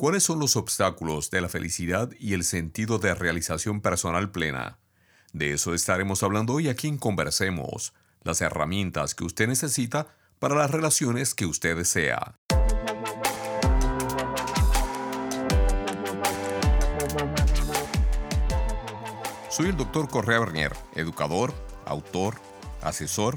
¿Cuáles son los obstáculos de la felicidad y el sentido de realización personal plena? De eso estaremos hablando hoy aquí en Conversemos, las herramientas que usted necesita para las relaciones que usted desea. Soy el doctor Correa Bernier, educador, autor, asesor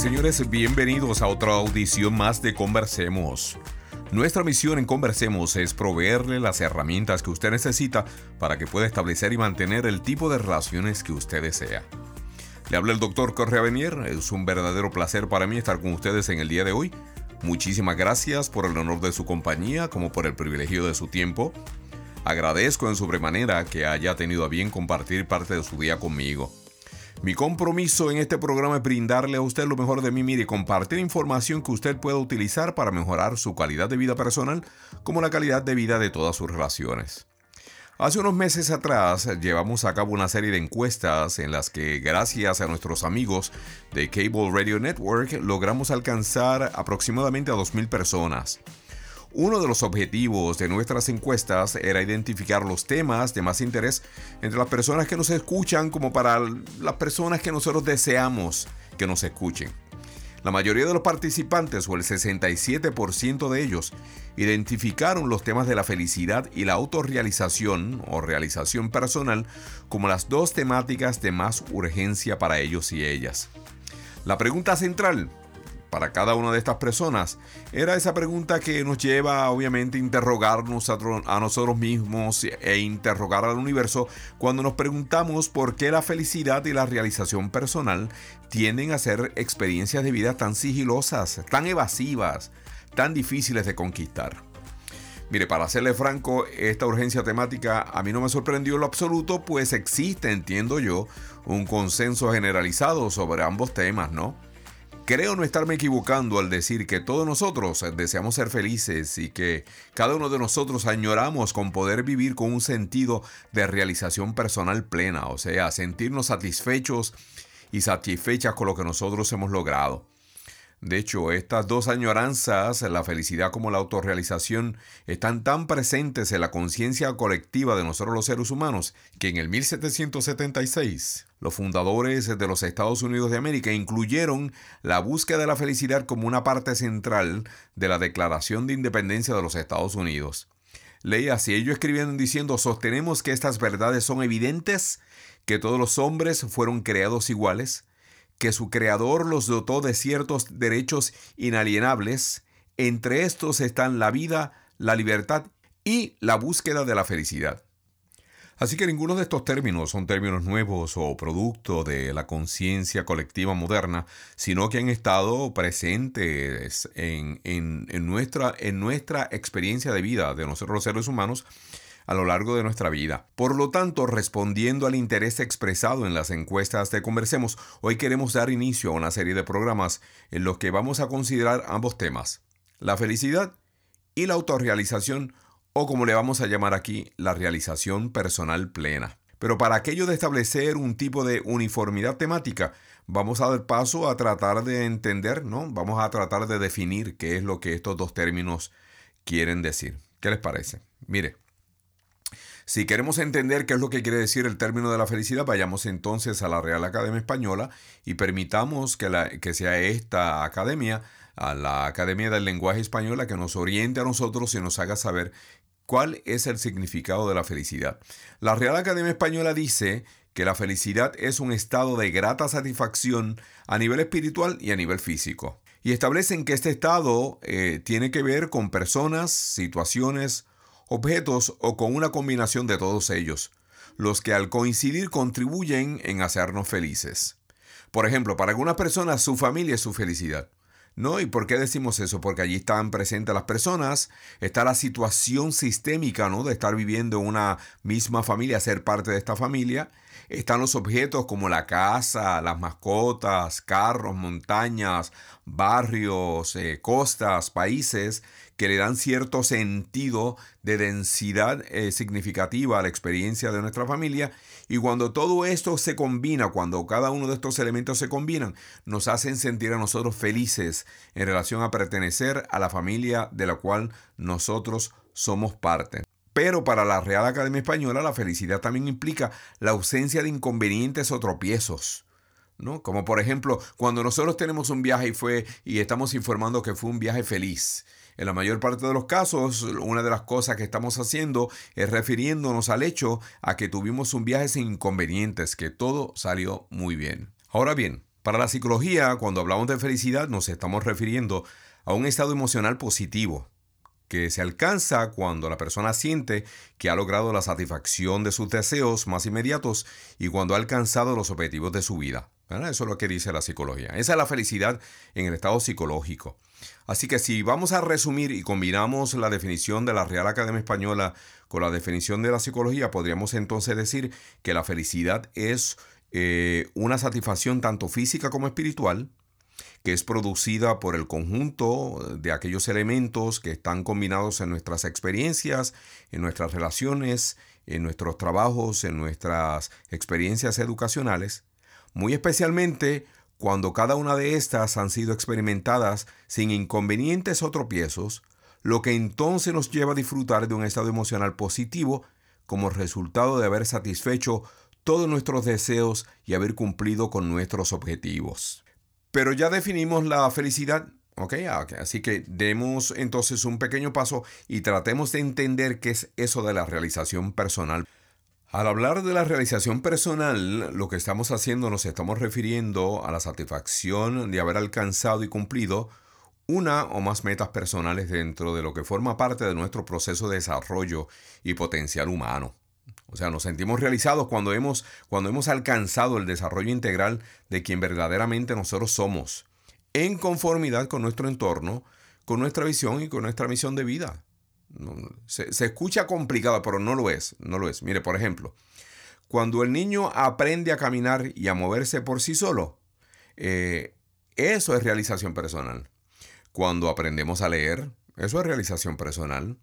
Señores, bienvenidos a otra audición más de Conversemos. Nuestra misión en Conversemos es proveerle las herramientas que usted necesita para que pueda establecer y mantener el tipo de relaciones que usted desea. Le habla el doctor Correa Benier, es un verdadero placer para mí estar con ustedes en el día de hoy. Muchísimas gracias por el honor de su compañía como por el privilegio de su tiempo. Agradezco en sobremanera que haya tenido a bien compartir parte de su día conmigo. Mi compromiso en este programa es brindarle a usted lo mejor de mí, mire, compartir información que usted pueda utilizar para mejorar su calidad de vida personal como la calidad de vida de todas sus relaciones. Hace unos meses atrás llevamos a cabo una serie de encuestas en las que gracias a nuestros amigos de Cable Radio Network logramos alcanzar aproximadamente a 2.000 personas. Uno de los objetivos de nuestras encuestas era identificar los temas de más interés entre las personas que nos escuchan como para las personas que nosotros deseamos que nos escuchen. La mayoría de los participantes, o el 67% de ellos, identificaron los temas de la felicidad y la autorrealización o realización personal como las dos temáticas de más urgencia para ellos y ellas. La pregunta central para cada una de estas personas era esa pregunta que nos lleva obviamente a interrogarnos a, nosotros mismos e interrogar al universo cuando nos preguntamos por qué la felicidad y la realización personal tienden a ser experiencias de vida tan sigilosas, tan evasivas, tan difíciles de conquistar. Mire, para serle franco, esta urgencia temática a mí no me sorprendió en lo absoluto, pues existe, entiendo yo, un consenso generalizado sobre ambos temas, ¿no? Creo no estarme equivocando al decir que todos nosotros deseamos ser felices y que cada uno de nosotros añoramos con poder vivir con un sentido de realización personal plena, o sea, sentirnos satisfechos y satisfechas con lo que nosotros hemos logrado. De hecho, estas dos añoranzas, la felicidad como la autorrealización, están tan presentes en la conciencia colectiva de nosotros los seres humanos que en el 1776 los fundadores de los Estados Unidos de América incluyeron la búsqueda de la felicidad como una parte central de la Declaración de Independencia de los Estados Unidos. Leía así, ellos escribieron diciendo, sostenemos que estas verdades son evidentes, que todos los hombres fueron creados iguales, que su creador los dotó de ciertos derechos inalienables, entre estos están la vida, la libertad y la búsqueda de la felicidad. Así que ninguno de estos términos son términos nuevos o producto de la conciencia colectiva moderna, sino que han estado presentes en, nuestra, en nuestra experiencia de vida de nosotros los seres humanos a lo largo de nuestra vida. Por lo tanto, respondiendo al interés expresado en las encuestas de Conversemos, hoy queremos dar inicio a una serie de programas en los que vamos a considerar ambos temas, la felicidad y la autorrealización, o como le vamos a llamar aquí, la realización personal plena. Pero para aquello de establecer un tipo de uniformidad temática, vamos a dar paso a tratar de entender, ¿no? Vamos a tratar de definir qué es lo que estos dos términos quieren decir. ¿Qué les parece? Mire, Si queremos entender qué es lo que quiere decir el término de la felicidad, vayamos entonces a la Real Academia Española y permitamos que, sea esta academia, a la Academia del Lenguaje Español, la que nos oriente a nosotros y nos haga saber cuál es el significado de la felicidad. La Real Academia Española dice que la felicidad es un estado de grata satisfacción a nivel espiritual y a nivel físico. Y establecen que este estado eh, tiene que ver con personas, situaciones, objetos o con una combinación de todos ellos, los que al coincidir contribuyen en hacernos felices. Por ejemplo, para algunas personas su familia es su felicidad. ¿No? ¿Y por qué decimos eso? Porque allí están presentes las personas, está la situación sistémica, ¿no? De estar viviendo en una misma familia, ser parte de esta familia. Están los objetos como la casa, las mascotas, carros, montañas, barrios, eh, costas, países, que le dan cierto sentido de densidad eh, significativa a la experiencia de nuestra familia. Y cuando todo esto se combina, cuando cada uno de estos elementos se combinan, nos hacen sentir a nosotros felices en relación a pertenecer a la familia de la cual nosotros somos parte. Pero para la Real Academia Española la felicidad también implica la ausencia de inconvenientes o tropiezos. ¿No? Como por ejemplo, cuando nosotros tenemos un viaje y fue y estamos informando que fue un viaje feliz en la mayor parte de los casos, una de las cosas que estamos haciendo es refiriéndonos al hecho a que tuvimos un viaje sin inconvenientes, que todo salió muy bien. Ahora bien, para la psicología, cuando hablamos de felicidad, nos estamos refiriendo a un estado emocional positivo, que se alcanza cuando la persona siente que ha logrado la satisfacción de sus deseos más inmediatos y cuando ha alcanzado los objetivos de su vida. Eso es lo que dice la psicología. Esa es la felicidad en el estado psicológico. Así que si vamos a resumir y combinamos la definición de la Real Academia Española con la definición de la psicología, podríamos entonces decir que la felicidad es eh, una satisfacción tanto física como espiritual, que es producida por el conjunto de aquellos elementos que están combinados en nuestras experiencias, en nuestras relaciones, en nuestros trabajos, en nuestras experiencias educacionales, muy especialmente cuando cada una de estas han sido experimentadas sin inconvenientes o tropiezos, lo que entonces nos lleva a disfrutar de un estado emocional positivo como resultado de haber satisfecho todos nuestros deseos y haber cumplido con nuestros objetivos. Pero ya definimos la felicidad, ¿ok? Así que demos entonces un pequeño paso y tratemos de entender qué es eso de la realización personal. Al hablar de la realización personal, lo que estamos haciendo nos estamos refiriendo a la satisfacción de haber alcanzado y cumplido una o más metas personales dentro de lo que forma parte de nuestro proceso de desarrollo y potencial humano. O sea, nos sentimos realizados cuando hemos, cuando hemos alcanzado el desarrollo integral de quien verdaderamente nosotros somos, en conformidad con nuestro entorno, con nuestra visión y con nuestra misión de vida. Se, escucha complicado, pero no lo es. No lo es. Mire, por ejemplo, cuando el niño aprende a caminar y a moverse por sí solo, eh, eso es realización personal. Cuando aprendemos a leer, eso es realización personal.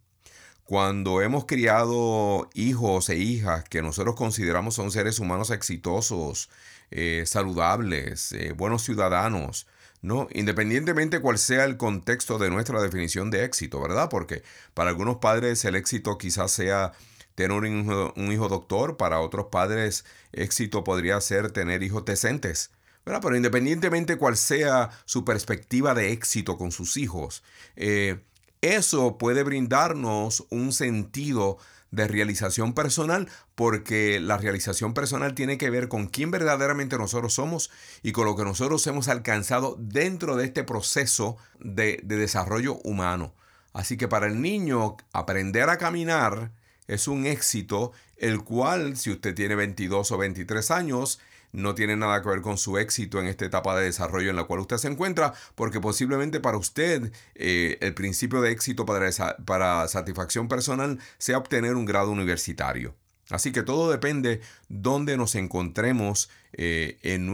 Cuando hemos criado hijos e hijas que nosotros consideramos son seres humanos exitosos, eh, saludables, eh, buenos ciudadanos, ¿no? Independientemente cuál sea el contexto de nuestra definición de éxito, ¿verdad? Porque para algunos padres el éxito quizás sea tener un hijo, doctor, para otros padres éxito podría ser tener hijos decentes. ¿verdad? Pero independientemente cuál sea su perspectiva de éxito con sus hijos, eh, eso puede brindarnos un sentido de realización personal, porque la realización personal tiene que ver con quién verdaderamente nosotros somos y con lo que nosotros hemos alcanzado dentro de este proceso de, de desarrollo humano. Así que para el niño aprender a caminar es un éxito, el cual si usted tiene 22 o 23 años, no tiene nada que ver con su éxito en esta etapa de desarrollo en la cual usted se encuentra, porque posiblemente para usted eh, el principio de éxito para, para satisfacción personal sea obtener un grado universitario. Así que todo depende dónde nos encontremos eh, en,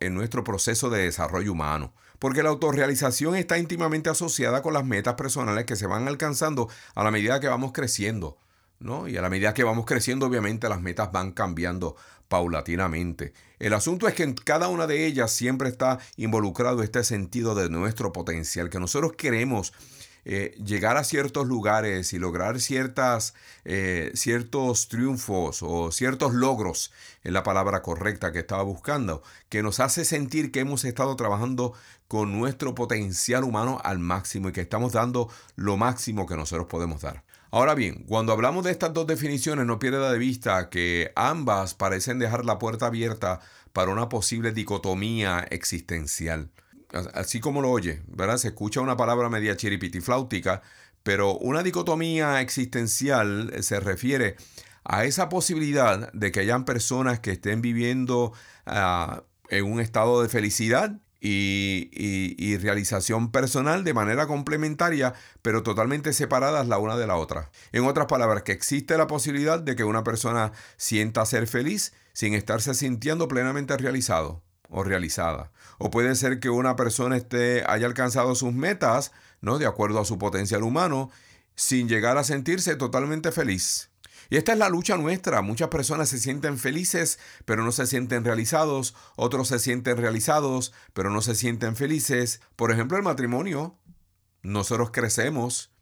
en nuestro proceso de desarrollo humano. Porque la autorrealización está íntimamente asociada con las metas personales que se van alcanzando a la medida que vamos creciendo. ¿no? Y a la medida que vamos creciendo, obviamente las metas van cambiando paulatinamente. El asunto es que en cada una de ellas siempre está involucrado este sentido de nuestro potencial, que nosotros queremos eh, llegar a ciertos lugares y lograr ciertas, eh, ciertos triunfos o ciertos logros, es la palabra correcta que estaba buscando, que nos hace sentir que hemos estado trabajando con nuestro potencial humano al máximo y que estamos dando lo máximo que nosotros podemos dar. Ahora bien, cuando hablamos de estas dos definiciones, no pierda de vista que ambas parecen dejar la puerta abierta para una posible dicotomía existencial así como lo oye, ¿verdad? Se escucha una palabra media chiripitifláutica, pero una dicotomía existencial se refiere a esa posibilidad de que hayan personas que estén viviendo ah, en un estado de felicidad y, realización personal de manera complementaria, pero totalmente separadas la una de la otra. En otras palabras, que existe la posibilidad de que una persona sienta ser feliz sin estarse sintiendo plenamente realizado o realizada. O puede ser que una persona esté, haya alcanzado sus metas, ¿no? De acuerdo a su potencial humano, sin llegar a sentirse totalmente feliz. Y esta es la lucha nuestra. Muchas personas se sienten felices, pero no se sienten realizados. Otros se sienten realizados, pero no se sienten felices. Por ejemplo, el matrimonio. Nosotros crecemos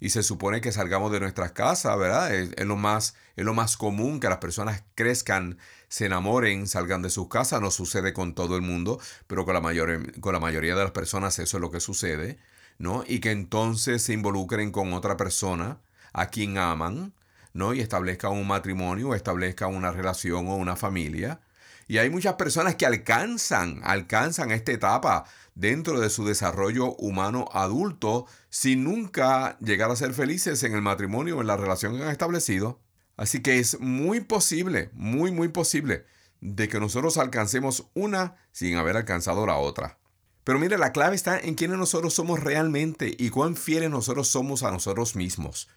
y se supone que salgamos de nuestras casas, ¿verdad? Es, lo más, es lo más común que las personas crezcan, se enamoren, salgan de sus casas. No sucede con todo el mundo, pero con la, mayor, con la mayoría de las personas eso es lo que sucede, ¿no? Y que entonces se involucren con otra persona a quien aman, ¿no? Y establezcan un matrimonio, establezcan una relación o una familia. Y hay muchas personas que alcanzan, alcanzan esta etapa dentro de su desarrollo humano adulto sin nunca llegar a ser felices en el matrimonio o en la relación que han establecido. Así que es muy posible, muy, muy posible de que nosotros alcancemos una sin haber alcanzado la otra. Pero mire, la clave está en quiénes nosotros somos realmente y cuán fieles nosotros somos a nosotros mismos.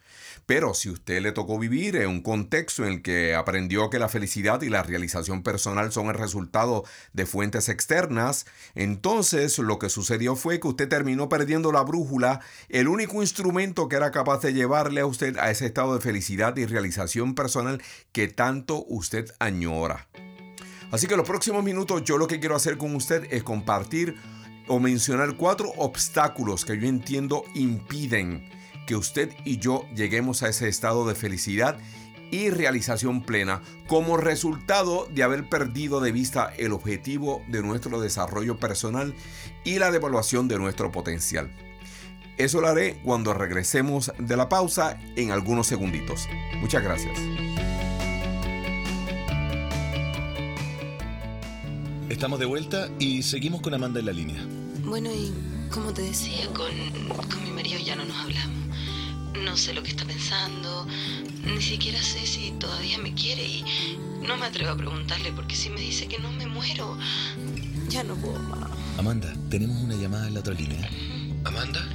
Pero si usted le tocó vivir en un contexto en el que aprendió que la felicidad y la realización personal son el resultado de fuentes externas, entonces lo que sucedió fue que usted terminó perdiendo la brújula, el único instrumento que era capaz de llevarle a usted a ese estado de felicidad y realización personal que tanto usted añora. Así que los próximos minutos yo lo que quiero hacer con usted es compartir o mencionar cuatro obstáculos que yo entiendo impiden que usted y yo lleguemos a ese estado de felicidad y realización plena como resultado de haber perdido de vista el objetivo de nuestro desarrollo personal y la devaluación de nuestro potencial. Eso lo haré cuando regresemos de la pausa en algunos segunditos. Muchas gracias. Estamos de vuelta y seguimos con Amanda en la línea. Bueno, y como te decía, con, con mi marido ya no nos hablamos. No sé lo que está pensando, ni siquiera sé si todavía me quiere y no me atrevo a preguntarle porque si me dice que no me muero, ya no puedo más. Amanda, tenemos una llamada en la otra línea. ¿Amanda?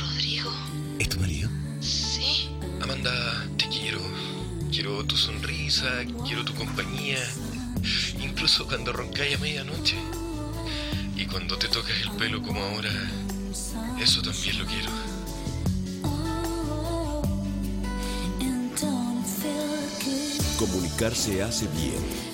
Rodrigo. ¿Es tu marido? Sí. Amanda, te quiero. Quiero tu sonrisa, quiero tu compañía. Incluso cuando roncáis a medianoche. Y cuando te tocas el pelo como ahora, eso también lo quiero. Comunicarse hace bien.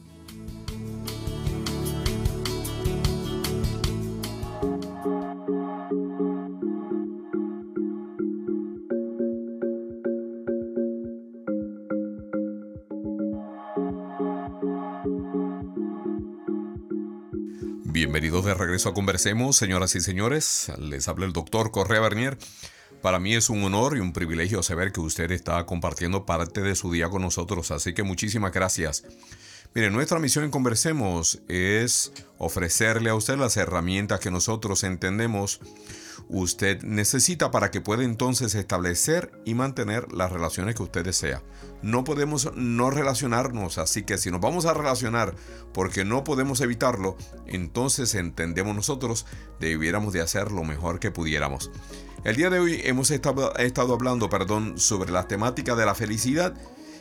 De regreso a Conversemos, señoras y señores. Les habla el doctor Correa Bernier. Para mí es un honor y un privilegio saber que usted está compartiendo parte de su día con nosotros, así que muchísimas gracias. Mire, nuestra misión en Conversemos es ofrecerle a usted las herramientas que nosotros entendemos usted necesita para que pueda entonces establecer y mantener las relaciones que usted desea. No podemos no relacionarnos, así que si nos vamos a relacionar porque no podemos evitarlo, entonces entendemos nosotros debiéramos de hacer lo mejor que pudiéramos. El día de hoy hemos estado, hablando, perdón, sobre la temática de la felicidad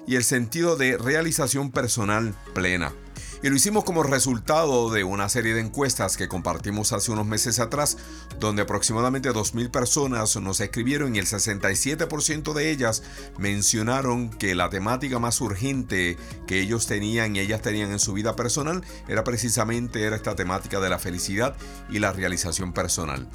y el sentido de realización personal plena. Y lo hicimos como resultado de una serie de encuestas que compartimos hace unos meses atrás, donde aproximadamente 2.000 personas nos escribieron y el 67% de ellas mencionaron que la temática más urgente que ellos tenían y ellas tenían en su vida personal era precisamente era esta temática de la felicidad y la realización personal.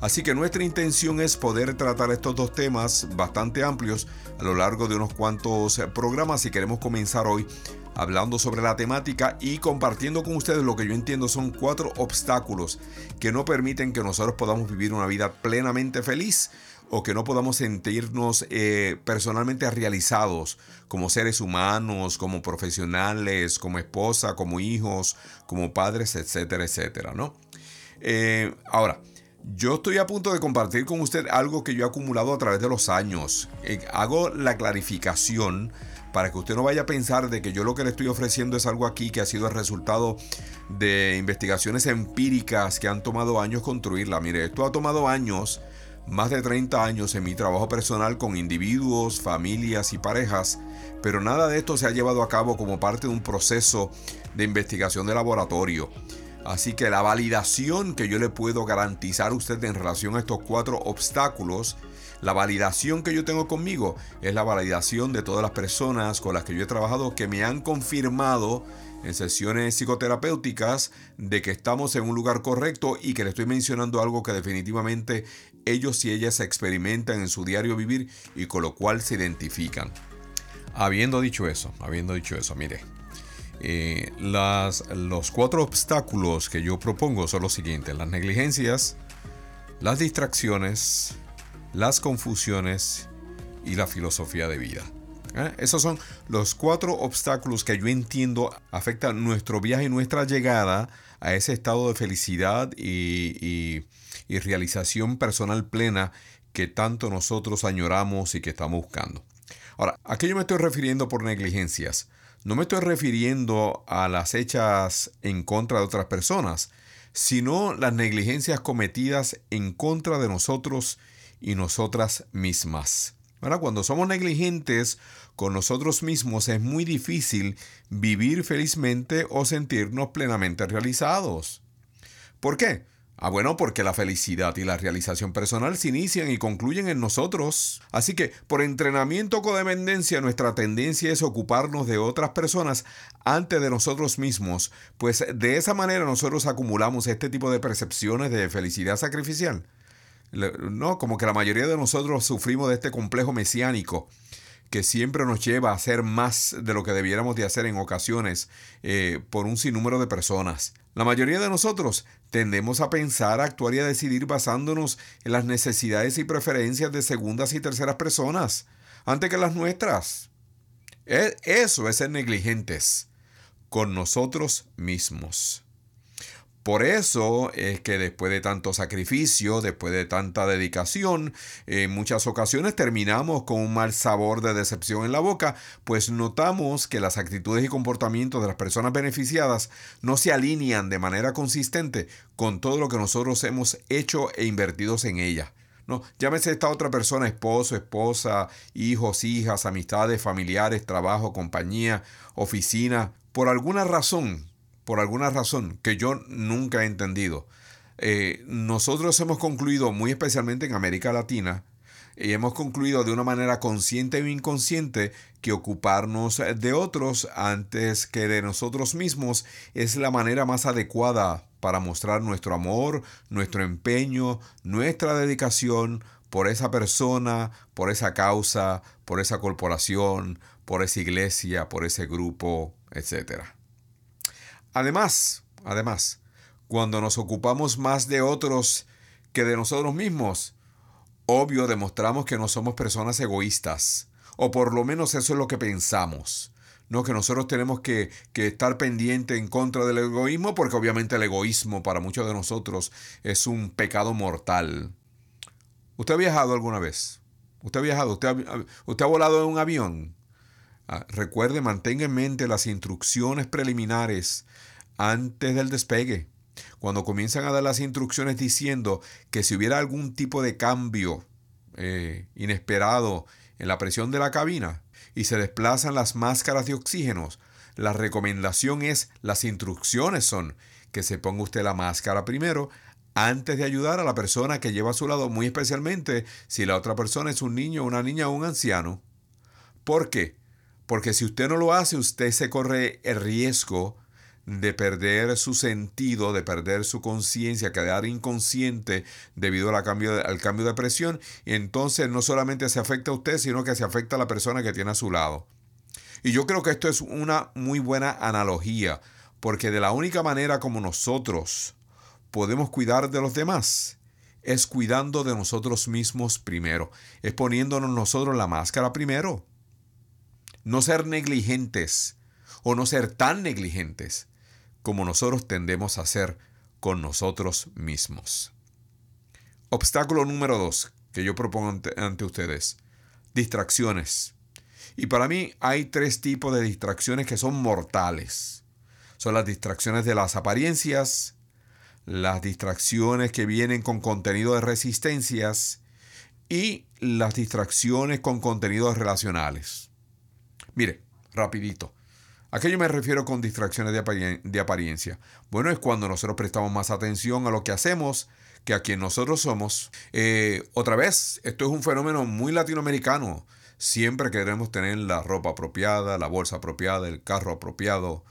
Así que nuestra intención es poder tratar estos dos temas bastante amplios a lo largo de unos cuantos programas y queremos comenzar hoy hablando sobre la temática y compartiendo con ustedes lo que yo entiendo son cuatro obstáculos que no permiten que nosotros podamos vivir una vida plenamente feliz o que no podamos sentirnos eh, personalmente realizados como seres humanos, como profesionales, como esposa, como hijos, como padres, etcétera, etcétera, ¿no? Eh, ahora, yo estoy a punto de compartir con usted algo que yo he acumulado a través de los años. Eh, hago la clarificación para que usted no vaya a pensar de que yo lo que le estoy ofreciendo es algo aquí que ha sido el resultado de investigaciones empíricas que han tomado años construirla. Mire, esto ha tomado años, más de 30 años en mi trabajo personal con individuos, familias y parejas, pero nada de esto se ha llevado a cabo como parte de un proceso de investigación de laboratorio. Así que la validación que yo le puedo garantizar a usted en relación a estos cuatro obstáculos la validación que yo tengo conmigo es la validación de todas las personas con las que yo he trabajado que me han confirmado en sesiones psicoterapéuticas de que estamos en un lugar correcto y que le estoy mencionando algo que definitivamente ellos y ellas experimentan en su diario vivir y con lo cual se identifican. Habiendo dicho eso, habiendo dicho eso, mire, eh, las, los cuatro obstáculos que yo propongo son los siguientes, las negligencias, las distracciones, las confusiones y la filosofía de vida. ¿Eh? Esos son los cuatro obstáculos que yo entiendo afectan nuestro viaje y nuestra llegada a ese estado de felicidad y, y realización personal plena que tanto nosotros añoramos y que estamos buscando. Ahora, ¿a qué yo me estoy refiriendo por negligencias? No me estoy refiriendo a las hechas en contra de otras personas, sino las negligencias cometidas en contra de nosotros y nosotras mismas. Ahora, cuando somos negligentes con nosotros mismos es muy difícil vivir felizmente o sentirnos plenamente realizados. ¿Por qué? Ah, bueno, porque la felicidad y la realización personal se inician y concluyen en nosotros. Así que, por entrenamiento o codependencia, nuestra tendencia es ocuparnos de otras personas antes de nosotros mismos, pues de esa manera nosotros acumulamos este tipo de percepciones de felicidad sacrificial no, como que la mayoría de nosotros sufrimos de este complejo mesiánico que siempre nos lleva a hacer más de lo que debiéramos de hacer en ocasiones eh, por un sinnúmero de personas. La mayoría de nosotros tendemos a pensar, actuar y a decidir basándonos en las necesidades y preferencias de segundas y terceras personas antes que las nuestras. E, eso es ser negligentes con nosotros mismos. Por eso es que después de tanto sacrificio, después de tanta dedicación, en muchas ocasiones terminamos con un mal sabor de decepción en la boca, pues notamos que las actitudes y comportamientos de las personas beneficiadas no se alinean de manera consistente con todo lo que nosotros hemos hecho e invertidos en ella. No, llámese esta otra persona, esposo, esposa, hijos, hijas, amistades, familiares, trabajo, compañía, oficina, por alguna razón por alguna razón que yo nunca he entendido. Eh, nosotros hemos concluido, muy especialmente en América Latina, y hemos concluido de una manera consciente o inconsciente que ocuparnos de otros antes que de nosotros mismos es la manera más adecuada para mostrar nuestro amor, nuestro empeño, nuestra dedicación por esa persona, por esa causa, por esa corporación, por esa iglesia, por ese grupo, etcétera. Además, además, cuando nos ocupamos más de otros que de nosotros mismos, obvio demostramos que no somos personas egoístas, o por lo menos eso es lo que pensamos. No que nosotros tenemos que, que estar pendiente en contra del egoísmo, porque obviamente el egoísmo para muchos de nosotros es un pecado mortal. ¿Usted ha viajado alguna vez? ¿Usted ha viajado? ¿Usted ha, usted ha volado en un avión? Ah, recuerde, mantenga en mente las instrucciones preliminares antes del despegue. Cuando comienzan a dar las instrucciones diciendo que si hubiera algún tipo de cambio eh, inesperado en la presión de la cabina y se desplazan las máscaras de oxígeno, la recomendación es, las instrucciones son que se ponga usted la máscara primero antes de ayudar a la persona que lleva a su lado, muy especialmente si la otra persona es un niño, una niña o un anciano. ¿Por qué? Porque si usted no lo hace, usted se corre el riesgo de perder su sentido, de perder su conciencia, quedar inconsciente debido al cambio, de, al cambio de presión. Y entonces no solamente se afecta a usted, sino que se afecta a la persona que tiene a su lado. Y yo creo que esto es una muy buena analogía, porque de la única manera como nosotros podemos cuidar de los demás es cuidando de nosotros mismos primero, es poniéndonos nosotros la máscara primero. No ser negligentes o no ser tan negligentes como nosotros tendemos a hacer con nosotros mismos. Obstáculo número dos que yo propongo ante, ustedes. Distracciones. Y para mí hay tres tipos de distracciones que son mortales. Son las distracciones de las apariencias, las distracciones que vienen con contenido de resistencias y las distracciones con contenidos relacionales. Mire, rapidito. ¿A qué yo me refiero con distracciones de, apariencia? Bueno, es cuando nosotros prestamos más atención a lo que hacemos que a quien nosotros somos. Eh, otra vez, esto es un fenómeno muy latinoamericano. Siempre queremos tener la ropa apropiada, la bolsa apropiada, el carro apropiado,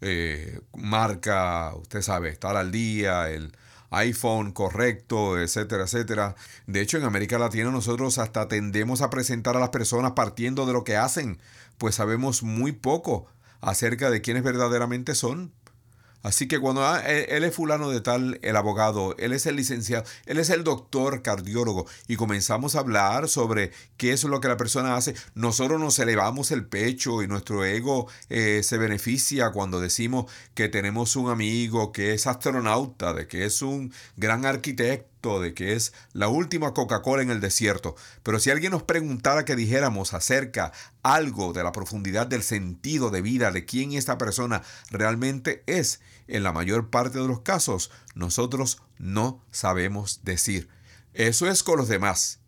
eh, marca, usted sabe, estar al día, el iPhone correcto, etcétera, etcétera. De hecho, en América Latina nosotros hasta tendemos a presentar a las personas partiendo de lo que hacen, pues sabemos muy poco acerca de quiénes verdaderamente son. Así que cuando ah, él es fulano de tal, el abogado, él es el licenciado, él es el doctor cardiólogo y comenzamos a hablar sobre qué es lo que la persona hace, nosotros nos elevamos el pecho y nuestro ego eh, se beneficia cuando decimos que tenemos un amigo que es astronauta, de que es un gran arquitecto de que es la última Coca-Cola en el desierto, pero si alguien nos preguntara que dijéramos acerca algo de la profundidad del sentido de vida de quién esta persona realmente es, en la mayor parte de los casos nosotros no sabemos decir. Eso es con los demás.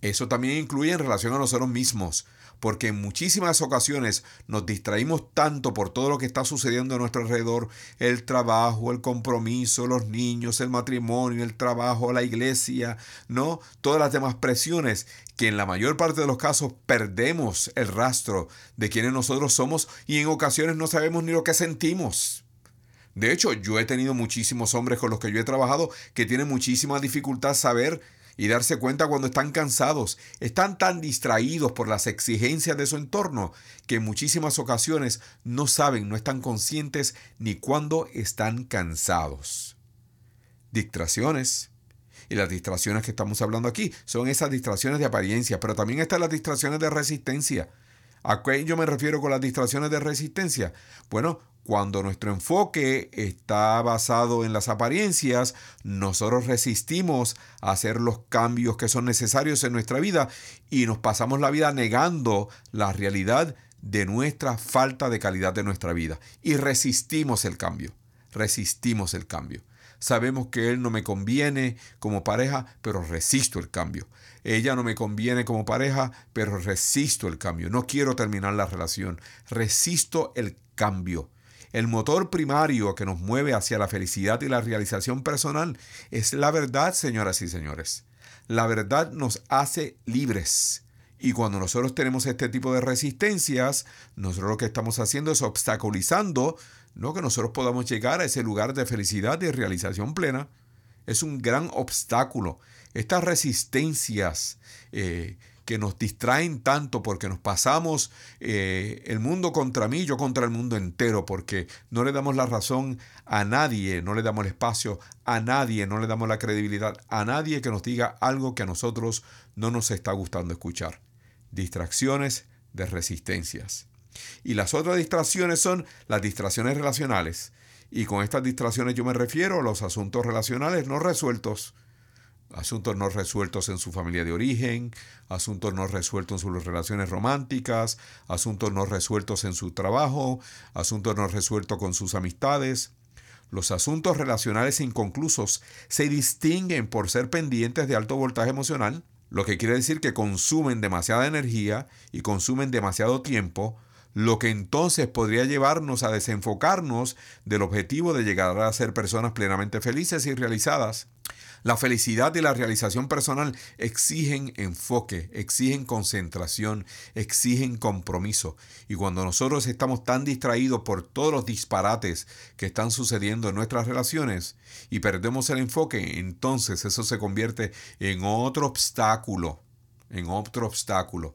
Eso también incluye en relación a nosotros mismos porque en muchísimas ocasiones nos distraímos tanto por todo lo que está sucediendo a nuestro alrededor, el trabajo, el compromiso, los niños, el matrimonio, el trabajo, la iglesia, ¿no? Todas las demás presiones que en la mayor parte de los casos perdemos el rastro de quienes nosotros somos y en ocasiones no sabemos ni lo que sentimos. De hecho, yo he tenido muchísimos hombres con los que yo he trabajado que tienen muchísima dificultad saber y darse cuenta cuando están cansados. Están tan distraídos por las exigencias de su entorno que en muchísimas ocasiones no saben, no están conscientes ni cuando están cansados. Distracciones. Y las distracciones que estamos hablando aquí son esas distracciones de apariencia, pero también están las distracciones de resistencia. ¿A qué yo me refiero con las distracciones de resistencia? Bueno, cuando nuestro enfoque está basado en las apariencias, nosotros resistimos a hacer los cambios que son necesarios en nuestra vida y nos pasamos la vida negando la realidad de nuestra falta de calidad de nuestra vida. Y resistimos el cambio, resistimos el cambio. Sabemos que él no me conviene como pareja, pero resisto el cambio. Ella no me conviene como pareja, pero resisto el cambio. No quiero terminar la relación. Resisto el cambio. El motor primario que nos mueve hacia la felicidad y la realización personal es la verdad, señoras y señores. La verdad nos hace libres. Y cuando nosotros tenemos este tipo de resistencias, nosotros lo que estamos haciendo es obstaculizando no que nosotros podamos llegar a ese lugar de felicidad y realización plena. Es un gran obstáculo. Estas resistencias eh, que nos distraen tanto porque nos pasamos eh, el mundo contra mí, yo contra el mundo entero, porque no le damos la razón a nadie, no le damos el espacio a nadie, no le damos la credibilidad a nadie que nos diga algo que a nosotros no nos está gustando escuchar. Distracciones de resistencias. Y las otras distracciones son las distracciones relacionales. Y con estas distracciones yo me refiero a los asuntos relacionales no resueltos asuntos no resueltos en su familia de origen, asuntos no resueltos en sus relaciones románticas, asuntos no resueltos en su trabajo, asuntos no resueltos con sus amistades. Los asuntos relacionales inconclusos se distinguen por ser pendientes de alto voltaje emocional, lo que quiere decir que consumen demasiada energía y consumen demasiado tiempo, lo que entonces podría llevarnos a desenfocarnos del objetivo de llegar a ser personas plenamente felices y realizadas. La felicidad y la realización personal exigen enfoque, exigen concentración, exigen compromiso. Y cuando nosotros estamos tan distraídos por todos los disparates que están sucediendo en nuestras relaciones y perdemos el enfoque, entonces eso se convierte en otro obstáculo, en otro obstáculo,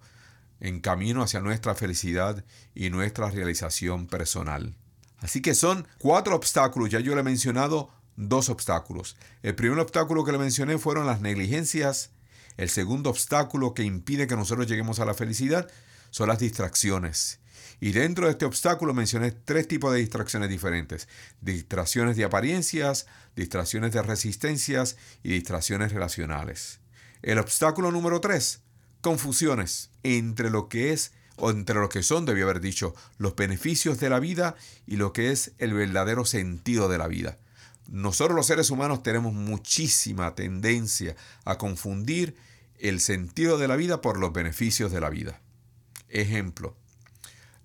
en camino hacia nuestra felicidad y nuestra realización personal. Así que son cuatro obstáculos, ya yo le he mencionado dos obstáculos. El primer obstáculo que le mencioné fueron las negligencias. El segundo obstáculo que impide que nosotros lleguemos a la felicidad son las distracciones. Y dentro de este obstáculo mencioné tres tipos de distracciones diferentes. Distracciones de apariencias, distracciones de resistencias y distracciones relacionales. El obstáculo número tres, confusiones entre lo que es o entre lo que son, debí haber dicho, los beneficios de la vida y lo que es el verdadero sentido de la vida. Nosotros los seres humanos tenemos muchísima tendencia a confundir el sentido de la vida por los beneficios de la vida. Ejemplo,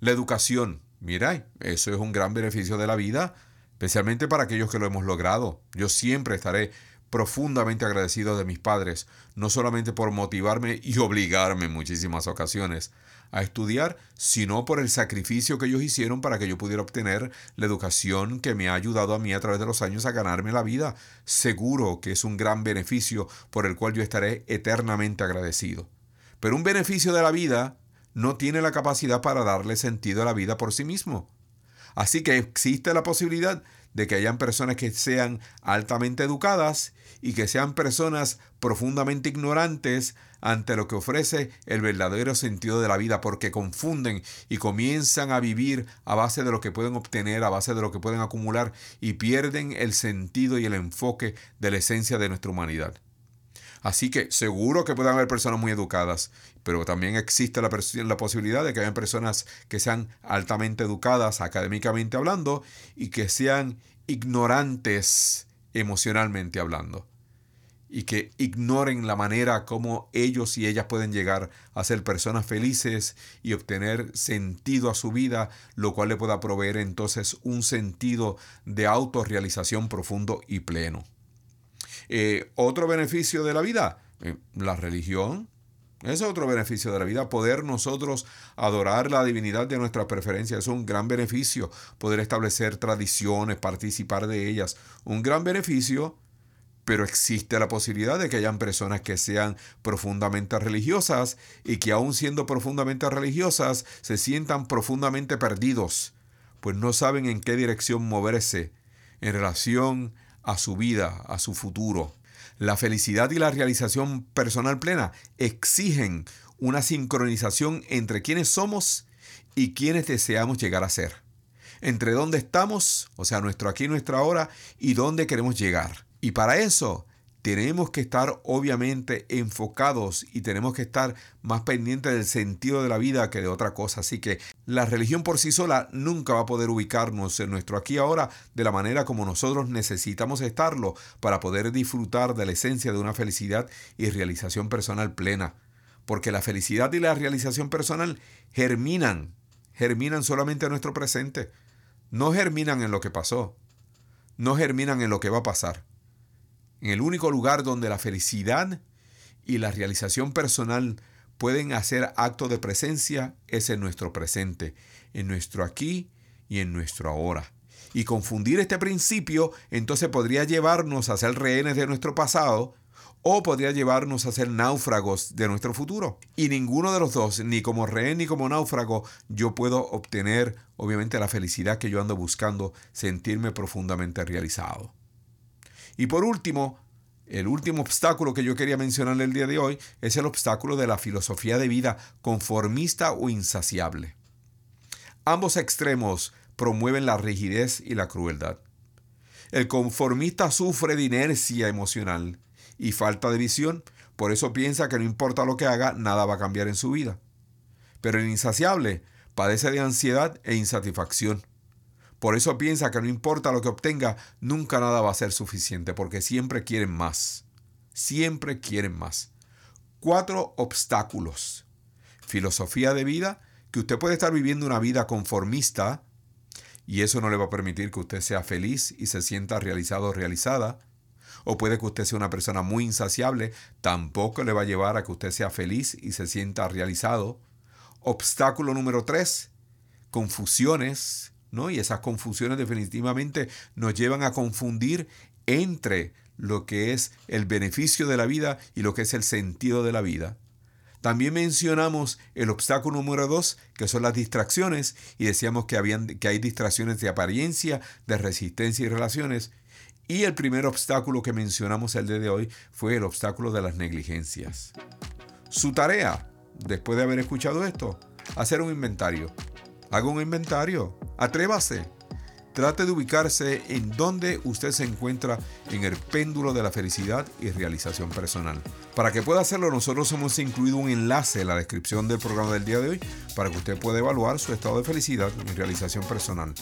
la educación. Mira, eso es un gran beneficio de la vida, especialmente para aquellos que lo hemos logrado. Yo siempre estaré profundamente agradecido de mis padres, no solamente por motivarme y obligarme en muchísimas ocasiones a estudiar, sino por el sacrificio que ellos hicieron para que yo pudiera obtener la educación que me ha ayudado a mí a través de los años a ganarme la vida. Seguro que es un gran beneficio por el cual yo estaré eternamente agradecido. Pero un beneficio de la vida no tiene la capacidad para darle sentido a la vida por sí mismo. Así que existe la posibilidad de que hayan personas que sean altamente educadas y que sean personas profundamente ignorantes ante lo que ofrece el verdadero sentido de la vida, porque confunden y comienzan a vivir a base de lo que pueden obtener, a base de lo que pueden acumular, y pierden el sentido y el enfoque de la esencia de nuestra humanidad. Así que seguro que puedan haber personas muy educadas, pero también existe la, posibilidad de que haya personas que sean altamente educadas académicamente hablando y que sean ignorantes emocionalmente hablando y que ignoren la manera como ellos y ellas pueden llegar a ser personas felices y obtener sentido a su vida, lo cual le pueda proveer entonces un sentido de autorrealización profundo y pleno. Eh, otro beneficio de la vida, eh, la religión. Es otro beneficio de la vida, poder nosotros adorar la divinidad de nuestra preferencia. Es un gran beneficio poder establecer tradiciones, participar de ellas. Un gran beneficio, pero existe la posibilidad de que hayan personas que sean profundamente religiosas y que aun siendo profundamente religiosas se sientan profundamente perdidos, pues no saben en qué dirección moverse en relación a su vida, a su futuro. La felicidad y la realización personal plena exigen una sincronización entre quienes somos y quienes deseamos llegar a ser. Entre dónde estamos, o sea, nuestro aquí nuestra ahora, y dónde queremos llegar. Y para eso tenemos que estar obviamente enfocados y tenemos que estar más pendientes del sentido de la vida que de otra cosa. Así que la religión por sí sola nunca va a poder ubicarnos en nuestro aquí y ahora de la manera como nosotros necesitamos estarlo para poder disfrutar de la esencia de una felicidad y realización personal plena. Porque la felicidad y la realización personal germinan, germinan solamente en nuestro presente. No germinan en lo que pasó, no germinan en lo que va a pasar en el único lugar donde la felicidad y la realización personal pueden hacer acto de presencia es en nuestro presente, en nuestro aquí y en nuestro ahora. Y confundir este principio entonces podría llevarnos a ser rehenes de nuestro pasado o podría llevarnos a ser náufragos de nuestro futuro. Y ninguno de los dos, ni como rehén ni como náufrago, yo puedo obtener obviamente la felicidad que yo ando buscando, sentirme profundamente realizado. Y por último, el último obstáculo que yo quería mencionar el día de hoy es el obstáculo de la filosofía de vida conformista o insaciable. Ambos extremos promueven la rigidez y la crueldad. El conformista sufre de inercia emocional y falta de visión. Por eso piensa que no importa lo que haga, nada va a cambiar en su vida. Pero el insaciable padece de ansiedad e insatisfacción. Por eso piensa que no importa lo que obtenga, nunca nada va a ser suficiente, porque siempre quieren más. Siempre quieren más. Cuatro obstáculos. Filosofía de vida, que usted puede estar viviendo una vida conformista y eso no le va a permitir que usted sea feliz y se sienta realizado o realizada. O puede que usted sea una persona muy insaciable, tampoco le va a llevar a que usted sea feliz y se sienta realizado. Obstáculo número tres, confusiones, Y esas confusiones definitivamente nos llevan a confundir entre lo que es el beneficio de la vida y lo que es el sentido de la vida. También mencionamos el obstáculo número dos, que son las distracciones, y decíamos que, habían, que hay distracciones de apariencia, de resistencia y relaciones. Y el primer obstáculo que mencionamos el día de hoy fue el obstáculo de las negligencias. Su tarea, después de haber escuchado esto, hacer un inventario. Haga un inventario. Atrévase. Trate de ubicarse en donde usted se encuentra en el péndulo de la felicidad y realización personal. Para que pueda hacerlo, nosotros hemos incluido un enlace en la descripción del programa del día de hoy para que usted pueda evaluar su estado de felicidad y realización personal.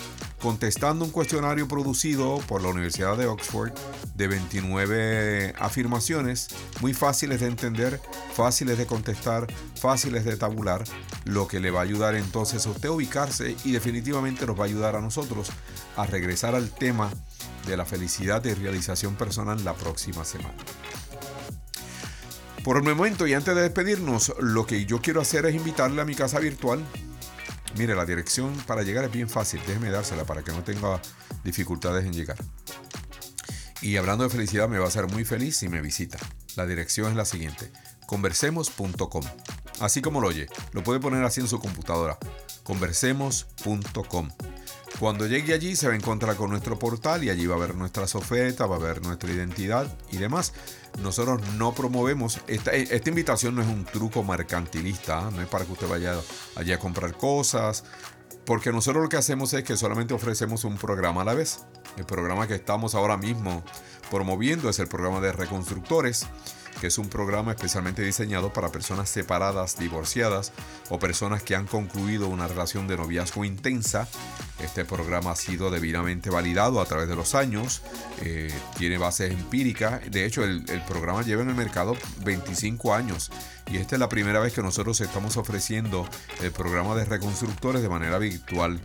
Contestando un cuestionario producido por la Universidad de Oxford de 29 afirmaciones, muy fáciles de entender, fáciles de contestar, fáciles de tabular, lo que le va a ayudar entonces a usted a ubicarse y definitivamente nos va a ayudar a nosotros a regresar al tema de la felicidad y realización personal la próxima semana. Por el momento y antes de despedirnos, lo que yo quiero hacer es invitarle a mi casa virtual. Mire, la dirección para llegar es bien fácil, déjeme dársela para que no tenga dificultades en llegar. Y hablando de felicidad, me va a hacer muy feliz si me visita. La dirección es la siguiente, conversemos.com. Así como lo oye, lo puede poner así en su computadora, conversemos.com. Cuando llegue allí se va a encontrar con nuestro portal y allí va a ver nuestras ofertas, va a ver nuestra identidad y demás. Nosotros no promovemos, esta, esta invitación no es un truco mercantilista, ¿eh? no es para que usted vaya allí a comprar cosas, porque nosotros lo que hacemos es que solamente ofrecemos un programa a la vez. El programa que estamos ahora mismo promoviendo es el programa de reconstructores que es un programa especialmente diseñado para personas separadas, divorciadas o personas que han concluido una relación de noviazgo intensa. Este programa ha sido debidamente validado a través de los años, eh, tiene bases empíricas. De hecho, el, el programa lleva en el mercado 25 años y esta es la primera vez que nosotros estamos ofreciendo el programa de reconstructores de manera virtual.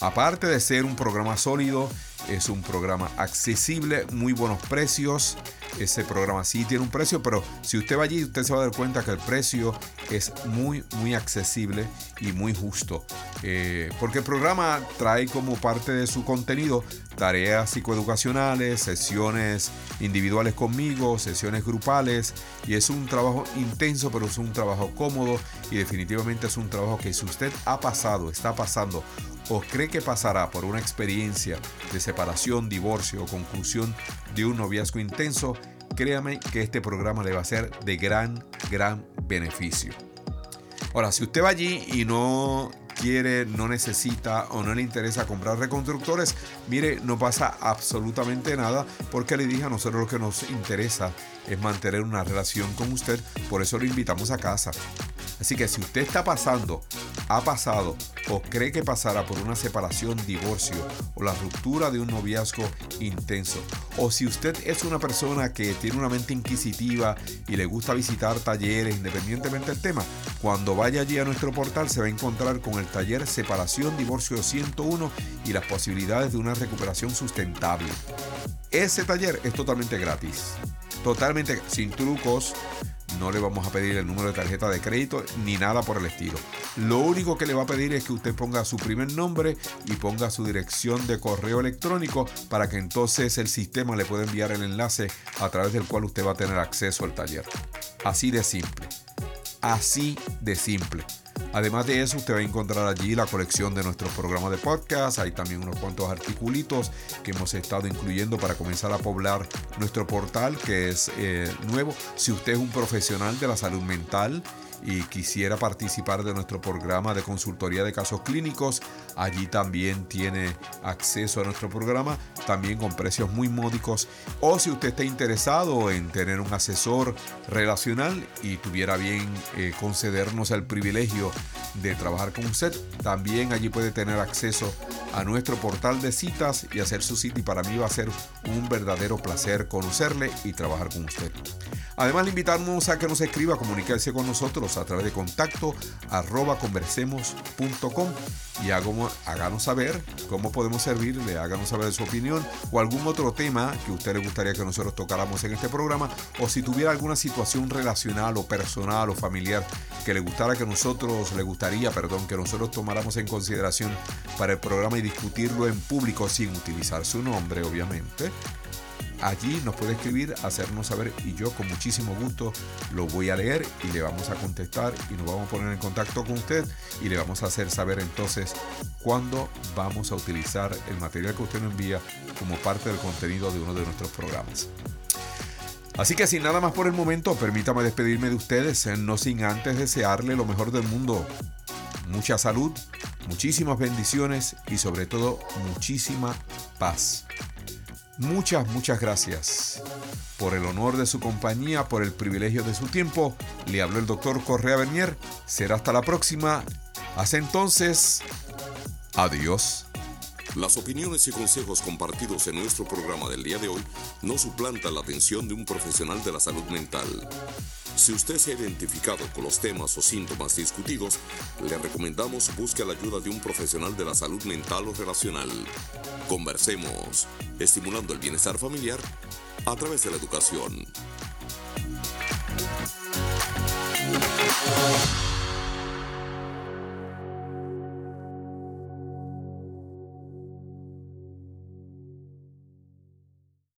Aparte de ser un programa sólido, es un programa accesible, muy buenos precios. Ese programa sí tiene un precio, pero si usted va allí, usted se va a dar cuenta que el precio es muy, muy accesible y muy justo. Eh, porque el programa trae como parte de su contenido tareas psicoeducacionales, sesiones individuales conmigo, sesiones grupales. Y es un trabajo intenso, pero es un trabajo cómodo y definitivamente es un trabajo que si usted ha pasado, está pasando o cree que pasará por una experiencia de separación, divorcio o conclusión de un noviazgo intenso, créame que este programa le va a ser de gran, gran beneficio. Ahora, si usted va allí y no quiere, no necesita o no le interesa comprar reconstructores, mire, no pasa absolutamente nada porque le dije a nosotros lo que nos interesa es mantener una relación con usted, por eso lo invitamos a casa. Así que si usted está pasando, ha pasado o cree que pasará por una separación, divorcio o la ruptura de un noviazgo intenso, o si usted es una persona que tiene una mente inquisitiva y le gusta visitar talleres independientemente del tema, cuando vaya allí a nuestro portal se va a encontrar con el taller Separación, Divorcio 101 y las posibilidades de una recuperación sustentable. Ese taller es totalmente gratis, totalmente sin trucos, no le vamos a pedir el número de tarjeta de crédito ni nada por el estilo. Lo único que le va a pedir es que usted ponga su primer nombre y ponga su dirección de correo electrónico para que entonces el sistema le pueda enviar el enlace a través del cual usted va a tener acceso al taller. Así de simple. Así de simple. Además de eso, usted va a encontrar allí la colección de nuestros programas de podcast. Hay también unos cuantos articulitos que hemos estado incluyendo para comenzar a poblar nuestro portal, que es eh, nuevo. Si usted es un profesional de la salud mental y quisiera participar de nuestro programa de consultoría de casos clínicos, allí también tiene acceso a nuestro programa, también con precios muy módicos. O si usted está interesado en tener un asesor relacional y tuviera bien eh, concedernos el privilegio de trabajar con usted, también allí puede tener acceso a nuestro portal de citas y hacer su cita y para mí va a ser un verdadero placer conocerle y trabajar con usted. Además, le invitamos a que nos escriba, comunicarse con nosotros a través de contacto arroba conversemos.com y háganos saber cómo podemos servirle, háganos saber su opinión o algún otro tema que a usted le gustaría que nosotros tocáramos en este programa o si tuviera alguna situación relacional o personal o familiar que le gustara que nosotros, le gustaría, perdón, que nosotros tomáramos en consideración para el programa y discutirlo en público sin utilizar su nombre, obviamente allí nos puede escribir, hacernos saber y yo con muchísimo gusto lo voy a leer y le vamos a contestar y nos vamos a poner en contacto con usted y le vamos a hacer saber entonces cuándo vamos a utilizar el material que usted nos envía como parte del contenido de uno de nuestros programas. Así que sin nada más por el momento, permítame despedirme de ustedes, no sin antes desearle lo mejor del mundo. Mucha salud, muchísimas bendiciones y sobre todo muchísima paz. Muchas, muchas gracias por el honor de su compañía, por el privilegio de su tiempo. Le habló el doctor Correa Bernier. Será hasta la próxima. Hasta entonces, adiós. Las opiniones y consejos compartidos en nuestro programa del día de hoy no suplantan la atención de un profesional de la salud mental. Si usted se ha identificado con los temas o síntomas discutidos, le recomendamos busque la ayuda de un profesional de la salud mental o relacional. Conversemos, estimulando el bienestar familiar a través de la educación.